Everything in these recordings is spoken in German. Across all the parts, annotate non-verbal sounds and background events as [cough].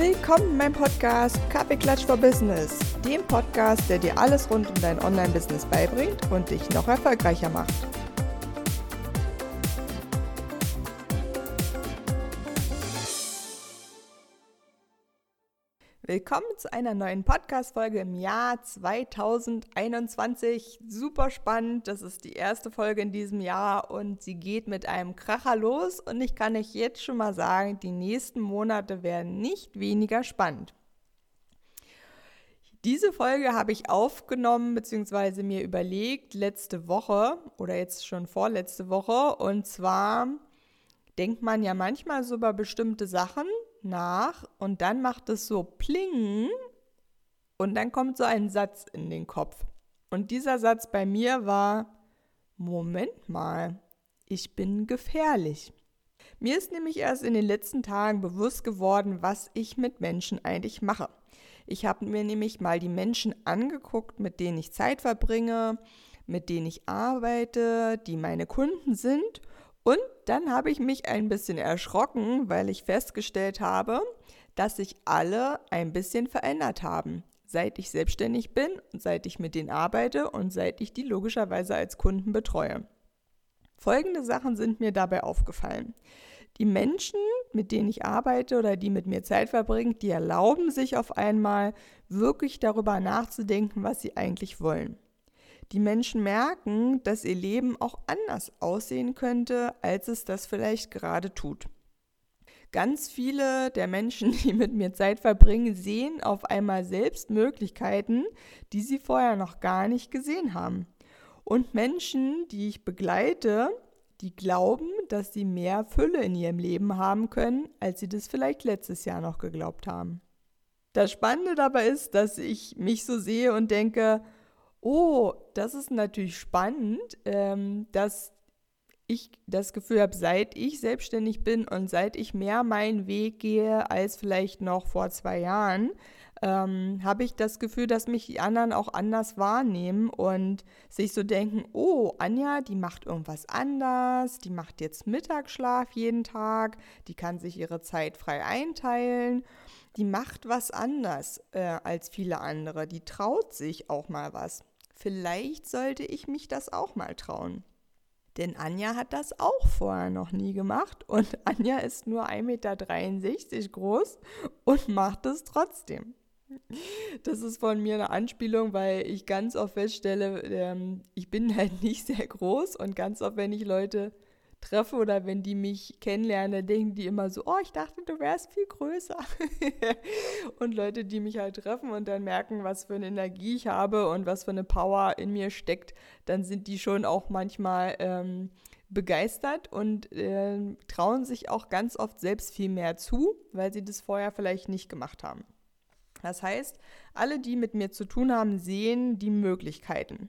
Willkommen in meinem Podcast Kaffeeklatsch for Business, dem Podcast, der dir alles rund um dein Online-Business beibringt und dich noch erfolgreicher macht. Willkommen zu einer neuen Podcast-Folge im Jahr 2021. Super spannend. Das ist die erste Folge in diesem Jahr und sie geht mit einem Kracher los. Und ich kann euch jetzt schon mal sagen, die nächsten Monate werden nicht weniger spannend. Diese Folge habe ich aufgenommen bzw. mir überlegt letzte Woche oder jetzt schon vorletzte Woche. Und zwar denkt man ja manchmal so über bestimmte Sachen nach und dann macht es so pling und dann kommt so ein Satz in den Kopf. Und dieser Satz bei mir war, Moment mal, ich bin gefährlich. Mir ist nämlich erst in den letzten Tagen bewusst geworden, was ich mit Menschen eigentlich mache. Ich habe mir nämlich mal die Menschen angeguckt, mit denen ich Zeit verbringe, mit denen ich arbeite, die meine Kunden sind und dann habe ich mich ein bisschen erschrocken, weil ich festgestellt habe, dass sich alle ein bisschen verändert haben, seit ich selbstständig bin seit ich mit denen arbeite und seit ich die logischerweise als Kunden betreue. Folgende Sachen sind mir dabei aufgefallen. Die Menschen, mit denen ich arbeite oder die mit mir Zeit verbringen, die erlauben sich auf einmal wirklich darüber nachzudenken, was sie eigentlich wollen die Menschen merken, dass ihr Leben auch anders aussehen könnte, als es das vielleicht gerade tut. Ganz viele der Menschen, [laughs] die mit mir Zeit verbringen, sehen auf einmal selbst Möglichkeiten, die sie vorher noch gar nicht gesehen haben. Und Menschen, die ich begleite, die glauben, dass sie mehr Fülle in ihrem Leben haben können, als sie das vielleicht letztes Jahr noch geglaubt haben. Das Spannende dabei ist, dass ich mich so sehe und denke, Oh, das ist natürlich spannend, ähm, dass ich das Gefühl habe, seit ich selbstständig bin und seit ich mehr meinen Weg gehe als vielleicht noch vor zwei Jahren, ähm, habe ich das Gefühl, dass mich die anderen auch anders wahrnehmen und sich so denken, oh, Anja, die macht irgendwas anders, die macht jetzt Mittagsschlaf jeden Tag, die kann sich ihre Zeit frei einteilen die macht was anders äh, als viele andere. Die traut sich auch mal was. Vielleicht sollte ich mich das auch mal trauen. Denn Anja hat das auch vorher noch nie gemacht und [laughs] Anja ist nur 1,63 Meter groß und macht es trotzdem. Das ist von mir eine Anspielung, weil ich ganz oft feststelle, ähm, ich bin [laughs] halt nicht sehr groß und ganz oft, wenn ich Leute treffe oder wenn die mich kennenlernen, denken die immer so, oh, ich dachte, du wärst viel größer. [laughs] und Leute, die mich halt treffen und dann merken, was für eine Energie ich habe und was für eine Power in mir steckt, dann sind die schon auch manchmal ähm, begeistert und äh, trauen sich auch ganz oft selbst viel mehr zu, weil sie das vorher vielleicht nicht gemacht haben. Das heißt, alle, die mit mir zu tun haben, sehen die Möglichkeiten.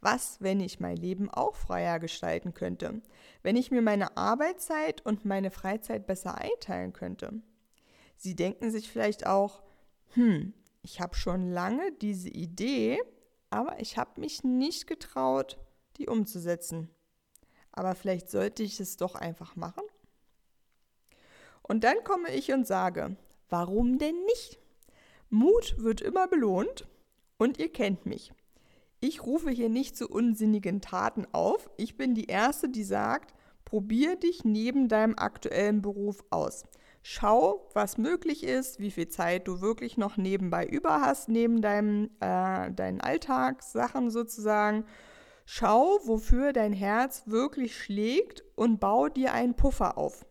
Was, wenn ich mein Leben auch freier gestalten könnte? Wenn ich mir meine Arbeitszeit und meine Freizeit besser einteilen könnte? Sie denken sich vielleicht auch, hm, ich habe schon lange diese Idee, aber ich habe mich nicht getraut, die umzusetzen. Aber vielleicht sollte ich es doch einfach machen? Und dann komme ich und sage, warum denn nicht? Mut wird immer belohnt und ihr kennt mich. Ich rufe hier nicht zu unsinnigen Taten auf. Ich bin die Erste, die sagt, probier dich neben deinem aktuellen Beruf aus. Schau, was möglich ist, wie viel Zeit du wirklich noch nebenbei über hast, neben deinem, äh, deinen Alltagssachen sozusagen. Schau, wofür dein Herz wirklich schlägt und bau dir einen Puffer auf.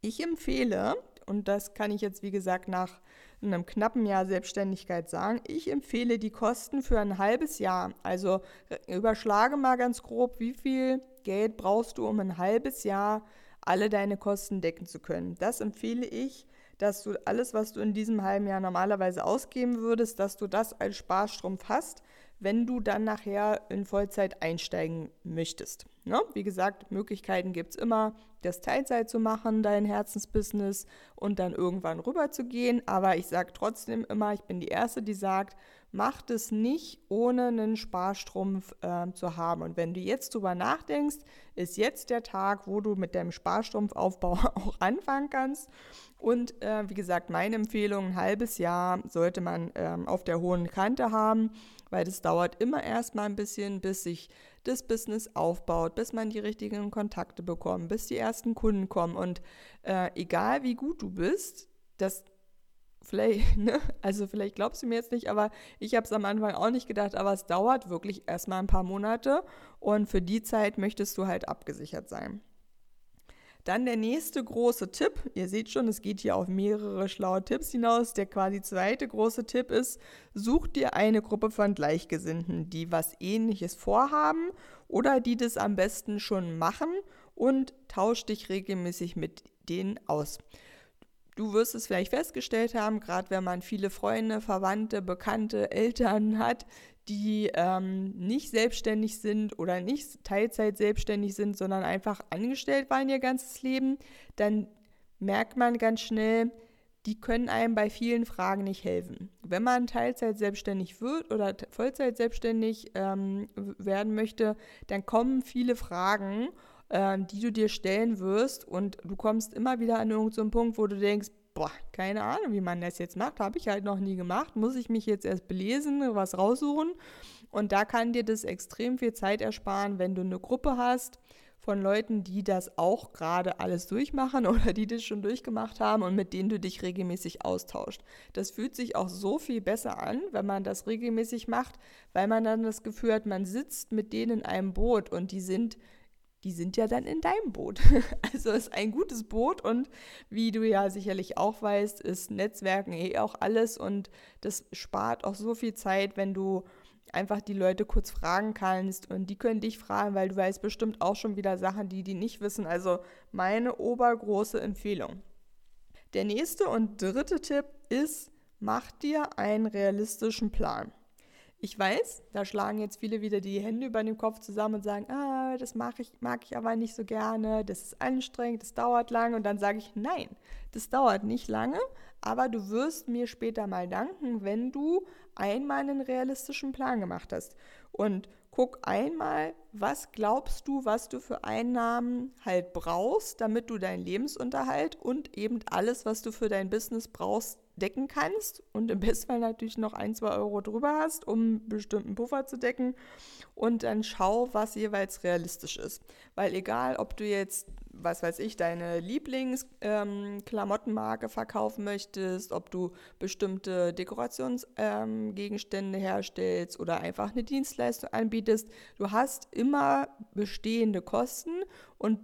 Ich empfehle, und das kann ich jetzt wie gesagt nach in einem knappen Jahr Selbstständigkeit sagen, ich empfehle die Kosten für ein halbes Jahr. Also äh, überschlage mal ganz grob, wie viel Geld brauchst du, um ein halbes Jahr alle deine Kosten decken zu können. Das empfehle ich, dass du alles, was du in diesem halben Jahr normalerweise ausgeben würdest, dass du das als Sparstrumpf hast, wenn du dann nachher in Vollzeit einsteigen möchtest. Ne? Wie gesagt, Möglichkeiten gibt es immer. Das Teilzeit zu machen, dein Herzensbusiness und dann irgendwann rüber zu gehen. Aber ich sage trotzdem immer, ich bin die Erste, die sagt, macht es nicht, ohne einen Sparstrumpf äh, zu haben. Und wenn du jetzt drüber nachdenkst, ist jetzt der Tag, wo du mit deinem Sparstrumpfaufbau [laughs] auch anfangen kannst. Und äh, wie gesagt, meine Empfehlung, ein halbes Jahr sollte man ähm, auf der hohen Kante haben, weil das dauert immer erstmal ein bisschen, bis sich das Business aufbaut, bis man die richtigen Kontakte bekommt, bis die ersten Kunden kommen. Und äh, egal wie gut du bist, das vielleicht, [laughs] ne? also vielleicht glaubst du mir jetzt nicht, aber ich habe es am Anfang auch nicht gedacht, aber es dauert wirklich erstmal ein paar Monate und für die Zeit möchtest du halt abgesichert sein. Dann der nächste große Tipp. Ihr seht schon, es geht hier auf mehrere schlaue Tipps hinaus. Der quasi zweite große Tipp ist, such dir eine Gruppe von Gleichgesinnten, die was ähnliches vorhaben oder die das am besten schon machen und tausch dich regelmäßig mit denen aus. Du wirst es vielleicht festgestellt haben, gerade wenn man viele Freunde, Verwandte, Bekannte, Eltern hat, die ähm, nicht selbstständig sind oder nicht Teilzeit selbstständig sind, sondern einfach angestellt waren ihr ganzes Leben, dann merkt man ganz schnell, die können einem bei vielen Fragen nicht helfen. Wenn man Teilzeit selbstständig wird oder Vollzeit selbstständig ähm, werden möchte, dann kommen viele Fragen äh, die du dir stellen wirst und du kommst immer wieder an irgendeinen so Punkt, wo du denkst, boah, keine Ahnung, wie man das jetzt macht, habe ich halt noch nie gemacht, muss ich mich jetzt erst belesen, was raussuchen. Und da kann dir das extrem viel Zeit ersparen, wenn du eine Gruppe hast von Leuten, die das auch gerade alles durchmachen [laughs] oder die das schon durchgemacht haben und mit denen du dich regelmäßig austauscht. Das fühlt sich auch so viel besser an, wenn man das regelmäßig macht, weil man dann das Gefühl hat, man sitzt mit denen in einem Boot und die sind die sind ja dann in deinem Boot. [laughs] Also ist ein gutes Boot und wie du ja sicherlich auch weißt, ist Netzwerken eh auch alles und das spart auch so viel Zeit, wenn du einfach die Leute kurz fragen kannst und die können dich fragen, weil du weißt bestimmt auch schon wieder Sachen, die die nicht wissen. Also meine obergroße Empfehlung. Der nächste und dritte Tipp ist, mach dir einen realistischen Plan. Ich weiß, da schlagen jetzt viele wieder die Hände über den Kopf zusammen und sagen, ah, das mag ich, mag ich aber nicht so gerne, das ist anstrengend, das dauert lange. Und dann sage ich, nein, das dauert nicht lange, aber du wirst mir später mal danken, wenn du einmal einen realistischen Plan gemacht hast. Und guck einmal, was glaubst du, was du für Einnahmen halt brauchst, damit du deinen Lebensunterhalt und eben alles, was du für dein Business brauchst, decken kannst und im Bestfall natürlich noch ein, zwei Euro drüber hast, um einen bestimmten Puffer zu decken. Und dann schau, was jeweils realistisch ist. Weil egal, ob du jetzt, was weiß ich, deine Lieblingsklamottenmarke ähm, verkaufen möchtest, ob du bestimmte Dekorationsgegenstände ähm, herstellst oder einfach eine Dienstleistung anbietest, du hast immer bestehende Kosten und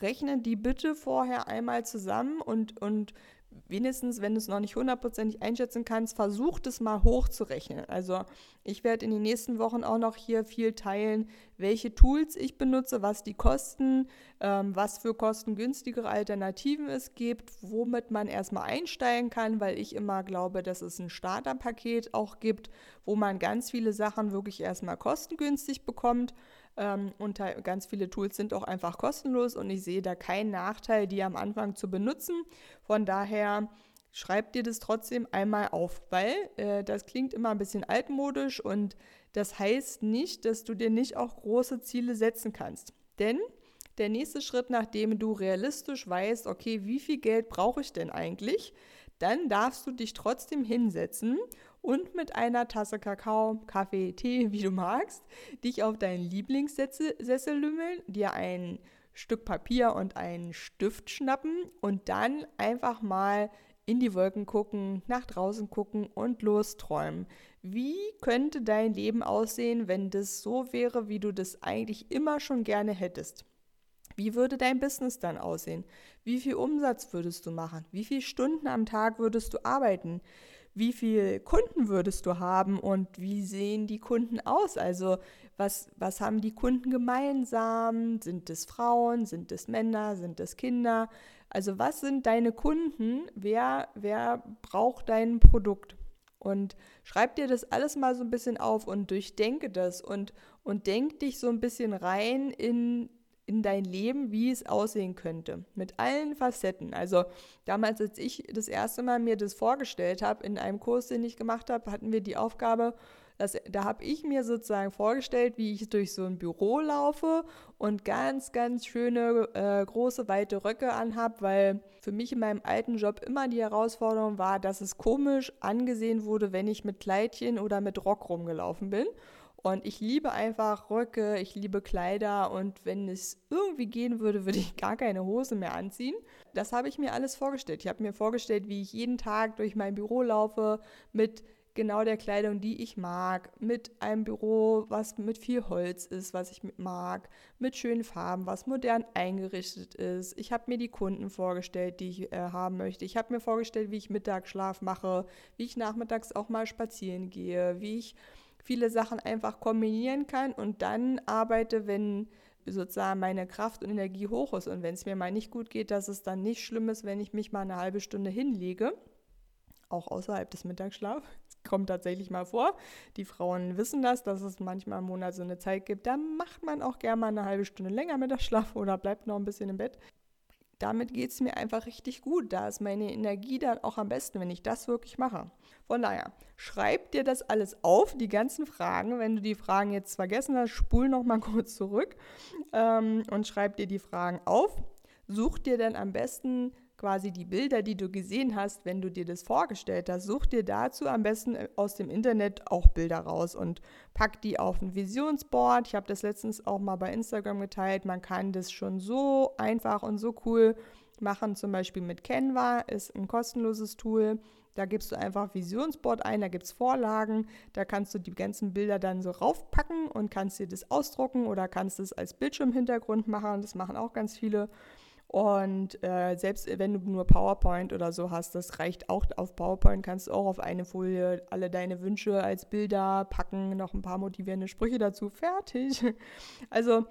rechne die bitte vorher einmal zusammen und, und wenigstens, wenn du es noch nicht hundertprozentig einschätzen kannst, versuch das mal hochzurechnen. Also ich werde in den nächsten Wochen auch noch hier viel teilen, welche Tools ich benutze, was die kosten, ähm, was für kostengünstigere Alternativen es gibt, womit man erstmal einsteigen kann, weil ich immer glaube, dass es ein Starterpaket auch gibt, wo man ganz viele Sachen wirklich erstmal kostengünstig bekommt. Ähm, und ganz viele Tools sind auch einfach kostenlos und ich sehe da keinen Nachteil, die am Anfang zu benutzen. Von daher schreib dir das trotzdem einmal auf, weil äh, das klingt immer ein bisschen altmodisch und das heißt nicht, dass du dir nicht auch große Ziele setzen kannst. Denn der nächste Schritt, nachdem du realistisch weißt, okay, wie viel Geld brauche ich denn eigentlich, dann darfst du dich trotzdem hinsetzen und mit einer Tasse Kakao, Kaffee, Tee, [laughs] wie du magst, dich auf deinen Lieblingssessel lümmeln, dir ein Stück Papier und einen Stift schnappen und dann einfach mal in die Wolken gucken, nach draußen gucken und losträumen. Wie könnte dein Leben aussehen, wenn das so wäre, wie du das eigentlich immer schon gerne hättest? Wie würde dein Business dann aussehen? Wie viel Umsatz würdest du machen? Wie viele Stunden am Tag würdest du arbeiten? Wie viele Kunden würdest du haben und wie sehen die Kunden aus? Also was, was haben die Kunden gemeinsam? Sind es Frauen? Sind es Männer? Sind es Kinder? Also was sind deine Kunden? Wer, wer braucht dein Produkt? Und schreib dir das alles mal so ein bisschen auf und durchdenke das und, und denk dich so ein bisschen rein in, in dein Leben, wie es aussehen könnte. Mit allen Facetten. Also damals, als ich das erste Mal mir das vorgestellt habe, in einem Kurs, den ich gemacht habe, hatten wir die Aufgabe, dass, da habe ich mir sozusagen vorgestellt, wie ich durch so ein Büro laufe und ganz, ganz schöne, äh, große, weite Röcke anhab, weil für mich in meinem alten Job immer die Herausforderung war, dass es komisch angesehen wurde, wenn ich mit Kleidchen oder mit Rock rumgelaufen bin. Und ich liebe einfach Röcke, ich liebe Kleider und wenn es irgendwie gehen würde, würde ich gar keine Hose mehr anziehen. Das habe ich mir alles vorgestellt. Ich habe mir vorgestellt, wie ich jeden Tag durch mein Büro laufe mit genau der Kleidung, die ich mag, mit einem Büro, was mit viel Holz ist, was ich mag, mit schönen Farben, was modern eingerichtet ist. Ich habe mir die Kunden vorgestellt, die ich äh, haben möchte. Ich habe mir vorgestellt, wie ich Mittagsschlaf mache, wie ich nachmittags auch mal spazieren gehe, wie ich viele Sachen einfach kombinieren kann und dann arbeite, wenn sozusagen meine Kraft und Energie hoch ist und wenn es mir mal nicht gut geht, dass es dann nicht schlimm ist, wenn ich mich mal eine halbe Stunde hinlege, auch außerhalb des Mittagsschlafs [laughs] kommt tatsächlich mal vor. Die Frauen wissen das, dass es manchmal im Monat so eine Zeit gibt, da macht man auch gerne mal eine halbe Stunde länger Mittagsschlaf oder bleibt noch ein bisschen im Bett. Damit geht es mir einfach richtig gut. Da ist meine Energie dann auch am besten, wenn ich das wirklich mache. Von daher, schreib dir das alles auf, die ganzen Fragen. Wenn du die Fragen jetzt vergessen hast, spul noch mal [laughs] kurz zurück ähm, und schreib dir die Fragen auf. Such dir dann am besten quasi die Bilder, die du gesehen hast, wenn du dir das vorgestellt hast, such dir dazu am besten äh, aus dem Internet auch Bilder raus und pack die auf ein Visionsboard. Ich habe das letztens auch mal bei Instagram geteilt. Man kann das schon so einfach und so cool machen, zum Beispiel mit Canva, ist ein kostenloses Tool. Da gibst du einfach Visionsboard ein, da gibt es Vorlagen, da kannst du die ganzen Bilder dann so raufpacken und kannst dir das ausdrucken oder kannst es als Bildschirmhintergrund machen. Das machen auch ganz viele. Und äh, selbst wenn du nur PowerPoint oder so hast, das reicht auch auf PowerPoint, kannst du auch auf eine Folie alle deine Wünsche als Bilder packen, noch ein paar motivierende Sprüche dazu, fertig. [laughs] Also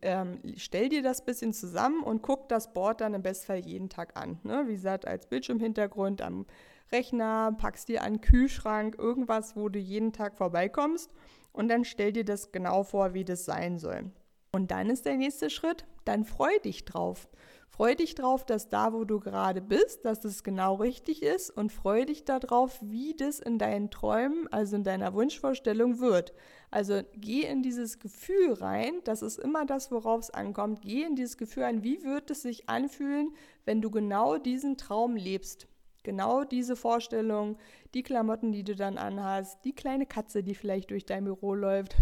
ähm, stell dir das bisschen zusammen und guck das Board dann im Bestfall jeden Tag an. Ne? Wie gesagt, als Bildschirmhintergrund am Rechner, packst dir einen Kühlschrank, irgendwas, wo du jeden Tag vorbeikommst und dann stell dir das genau vor, wie das sein soll. Und dann ist der nächste Schritt, dann freu dich drauf. Freu dich drauf, dass da, wo du gerade bist, dass es genau richtig ist und freu dich darauf, wie das in deinen Träumen, also in deiner Wunschvorstellung wird. Also geh in dieses Gefühl rein, das ist immer das, worauf es ankommt. Geh in dieses Gefühl rein, wie wird es sich anfühlen, wenn du genau diesen Traum lebst. Genau diese Vorstellung, die Klamotten, die du dann anhast, die kleine Katze, die vielleicht durch dein Büro läuft,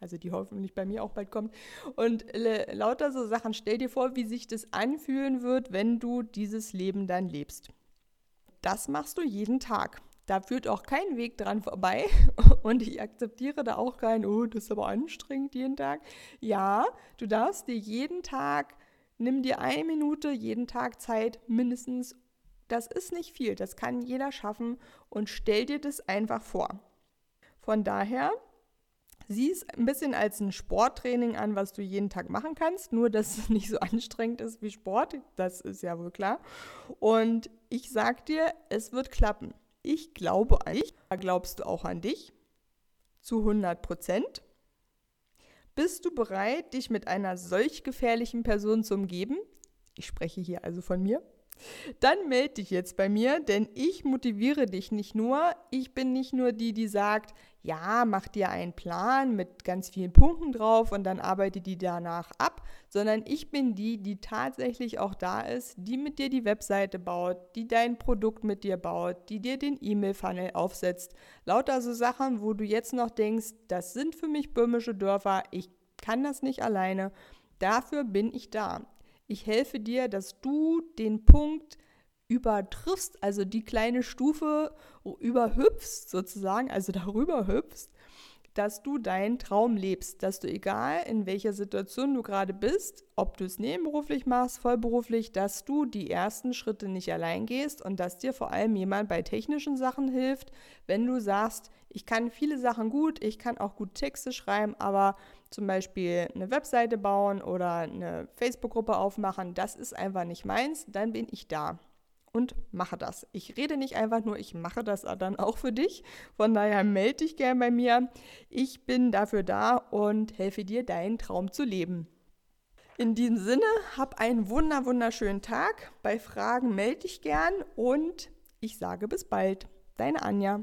also die hoffentlich bei mir auch bald kommt. Und lauter so Sachen, stell dir vor, wie sich das anfühlen wird, wenn du dieses Leben dann lebst. Das machst du jeden Tag. Da führt auch kein Weg dran vorbei. [laughs] Und ich akzeptiere da auch kein, oh, das ist aber anstrengend jeden Tag. Ja, du darfst dir jeden Tag, nimm dir eine Minute jeden Tag Zeit, mindestens. Das ist nicht viel, das kann jeder schaffen und stell dir das einfach vor. Von daher Sieh es ein bisschen als ein Sporttraining an, was du jeden Tag machen kannst, nur dass es [laughs] nicht so anstrengend ist wie Sport, das ist ja wohl klar. Und ich sag dir, es wird klappen. Ich glaube an dich, glaubst du auch an dich? Zu 100 Prozent. Bist du bereit, dich mit einer solch gefährlichen Person zu umgeben? Ich spreche hier also von mir. Dann melde dich jetzt bei mir, denn ich motiviere dich nicht nur. Ich bin nicht nur die, die sagt, ja, mach dir einen Plan mit ganz vielen Punkten drauf und dann arbeite die danach ab, sondern ich bin die, die tatsächlich auch da ist, die mit dir die Webseite baut, die dein Produkt mit dir baut, die dir den E-Mail-Funnel aufsetzt. Lauter so Sachen, wo du jetzt noch denkst, das sind für mich böhmische Dörfer, ich kann das nicht alleine. Dafür bin ich da. Ich helfe dir, dass du den Punkt übertriffst, also die kleine Stufe überhüpfst sozusagen, also darüber hüpfst, dass du deinen Traum lebst, dass du egal in welcher Situation du gerade bist, ob du es nebenberuflich machst, vollberuflich, dass du die ersten Schritte nicht allein gehst und dass dir vor allem jemand bei technischen Sachen hilft, wenn du sagst, ich kann viele Sachen gut, ich kann auch gut Texte schreiben, aber zum Beispiel eine Webseite bauen oder eine Facebook-Gruppe aufmachen, das ist einfach nicht meins, dann bin ich da und mache das. Ich rede nicht einfach nur, ich mache das dann auch für dich. Von daher melde dich gern bei mir. Ich bin dafür da und helfe dir, deinen Traum zu leben. In diesem Sinne, hab einen wunder wunderschönen Tag. Bei Fragen melde dich gern und ich sage bis bald. Deine Anja.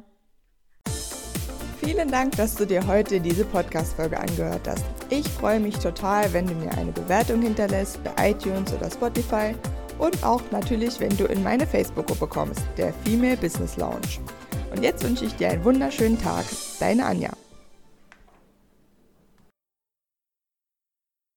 Vielen Dank, dass du dir heute diese Podcast-Folge angehört hast. Ich freue mich total, wenn du mir eine Bewertung hinterlässt bei iTunes oder Spotify und auch natürlich, wenn du in meine Facebook-Gruppe kommst, der Female Business Lounge. Und jetzt wünsche ich dir einen wunderschönen Tag. Deine Anja.